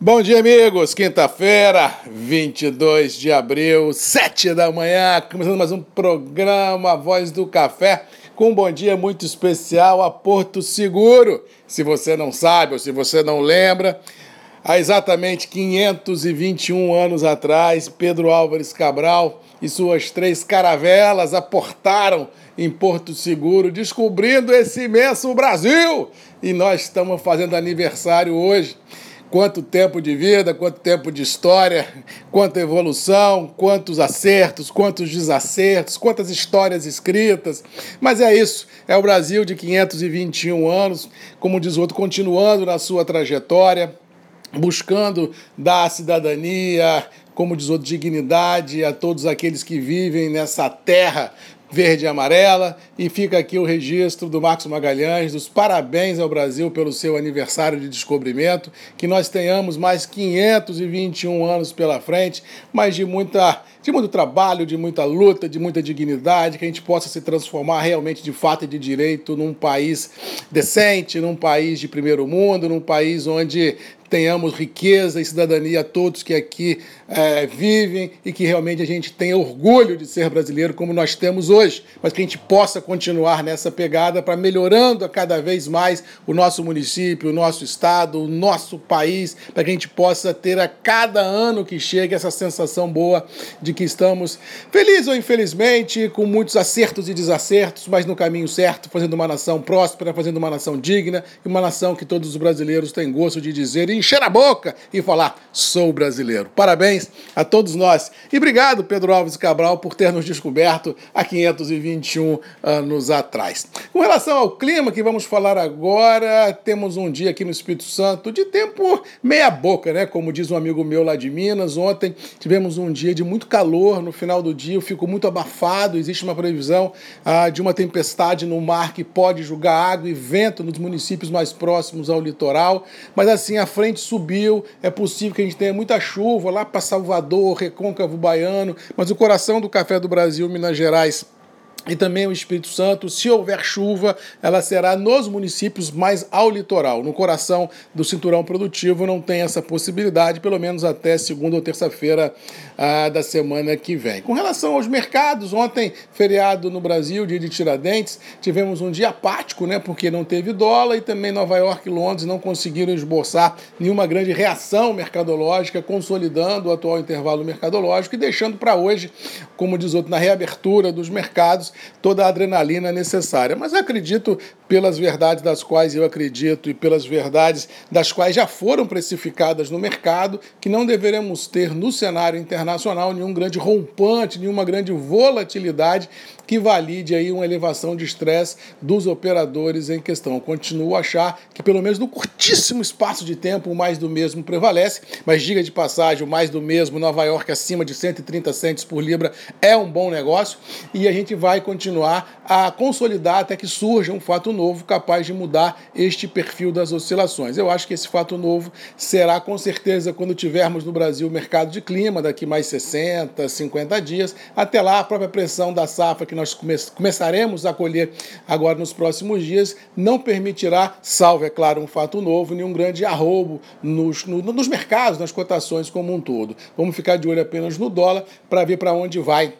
Bom dia, amigos. Quinta-feira, 22 de abril, 7 da manhã, começando mais um programa Voz do Café, com um bom dia muito especial a Porto Seguro. Se você não sabe ou se você não lembra, há exatamente 521 anos atrás, Pedro Álvares Cabral e suas três caravelas aportaram em Porto Seguro, descobrindo esse imenso Brasil. E nós estamos fazendo aniversário hoje. Quanto tempo de vida, quanto tempo de história, quanta evolução, quantos acertos, quantos desacertos, quantas histórias escritas. Mas é isso, é o Brasil de 521 anos, como diz outro, continuando na sua trajetória, buscando dar cidadania, como diz outro, dignidade a todos aqueles que vivem nessa terra verde e amarela. E fica aqui o registro do Marcos Magalhães, dos parabéns ao Brasil pelo seu aniversário de descobrimento. Que nós tenhamos mais 521 anos pela frente, mas de muita de muito trabalho, de muita luta, de muita dignidade, que a gente possa se transformar realmente de fato e de direito num país decente, num país de primeiro mundo, num país onde tenhamos riqueza e cidadania a todos que aqui é, vivem e que realmente a gente tenha orgulho de ser brasileiro como nós temos hoje, mas que a gente possa continuar nessa pegada para melhorando a cada vez mais o nosso município, o nosso estado, o nosso país, para que a gente possa ter a cada ano que chega essa sensação boa de que estamos, felizes ou infelizmente, com muitos acertos e desacertos, mas no caminho certo, fazendo uma nação próspera, fazendo uma nação digna e uma nação que todos os brasileiros têm gosto de dizer encher a boca e falar: sou brasileiro. Parabéns a todos nós. E obrigado, Pedro Alves Cabral, por ter nos descoberto há 521 anos atrás. Com relação ao clima que vamos falar agora, temos um dia aqui no Espírito Santo de tempo meia-boca, né? Como diz um amigo meu lá de Minas. Ontem tivemos um dia de muito calor. No final do dia eu fico muito abafado. Existe uma previsão ah, de uma tempestade no mar que pode jogar água e vento nos municípios mais próximos ao litoral. Mas assim, a frente frente subiu, é possível que a gente tenha muita chuva lá para Salvador, Recôncavo Baiano, mas o coração do café do Brasil, Minas Gerais, e também o Espírito Santo, se houver chuva, ela será nos municípios mais ao litoral. No coração do cinturão produtivo não tem essa possibilidade, pelo menos até segunda ou terça-feira ah, da semana que vem. Com relação aos mercados, ontem, feriado no Brasil, dia de Tiradentes, tivemos um dia apático, né, porque não teve dólar e também Nova York e Londres não conseguiram esboçar nenhuma grande reação mercadológica, consolidando o atual intervalo mercadológico e deixando para hoje, como diz outro, na reabertura dos mercados, toda a adrenalina necessária. Mas acredito, pelas verdades das quais eu acredito e pelas verdades das quais já foram precificadas no mercado, que não deveremos ter no cenário internacional nenhum grande rompante, nenhuma grande volatilidade que valide aí uma elevação de estresse dos operadores em questão. Eu continuo a achar que, pelo menos no curtíssimo espaço de tempo, o mais do mesmo prevalece, mas diga de passagem, o mais do mesmo, Nova York acima de 130 centes por libra é um bom negócio e a gente vai continuar a consolidar até que surja um fato novo capaz de mudar este perfil das oscilações. Eu acho que esse fato novo será com certeza quando tivermos no Brasil o mercado de clima daqui mais 60, 50 dias. Até lá, a própria pressão da safra que nós come começaremos a colher agora nos próximos dias não permitirá, salvo, é claro, um fato novo, nenhum grande arrobo nos, no, nos mercados, nas cotações como um todo. Vamos ficar de olho apenas no dólar para ver para onde vai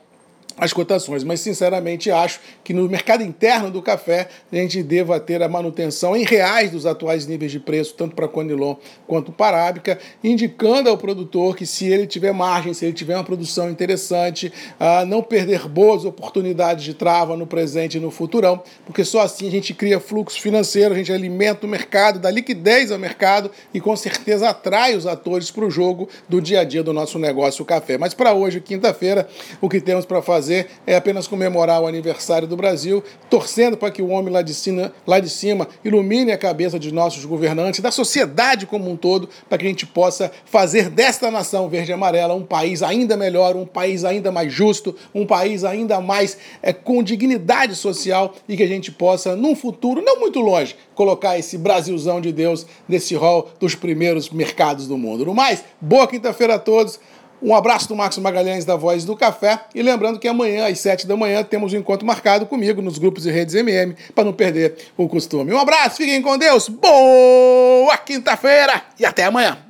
as cotações, mas sinceramente acho que no mercado interno do café a gente deva ter a manutenção em reais dos atuais níveis de preço, tanto para Conilon quanto para Arábica, indicando ao produtor que se ele tiver margem, se ele tiver uma produção interessante, a não perder boas oportunidades de trava no presente e no futurão, porque só assim a gente cria fluxo financeiro, a gente alimenta o mercado, dá liquidez ao mercado e com certeza atrai os atores para o jogo do dia a dia do nosso negócio o café. Mas para hoje, quinta-feira, o que temos para fazer fazer é apenas comemorar o aniversário do Brasil, torcendo para que o homem lá de, cima, lá de cima ilumine a cabeça de nossos governantes, da sociedade como um todo, para que a gente possa fazer desta nação verde e amarela um país ainda melhor, um país ainda mais justo, um país ainda mais é, com dignidade social e que a gente possa, num futuro não muito longe, colocar esse Brasilzão de Deus nesse rol dos primeiros mercados do mundo. No mais, boa quinta-feira a todos. Um abraço do Marcos Magalhães da Voz do Café e lembrando que amanhã às 7 da manhã temos um encontro marcado comigo nos grupos e redes MM para não perder o costume. Um abraço, fiquem com Deus, boa quinta-feira e até amanhã.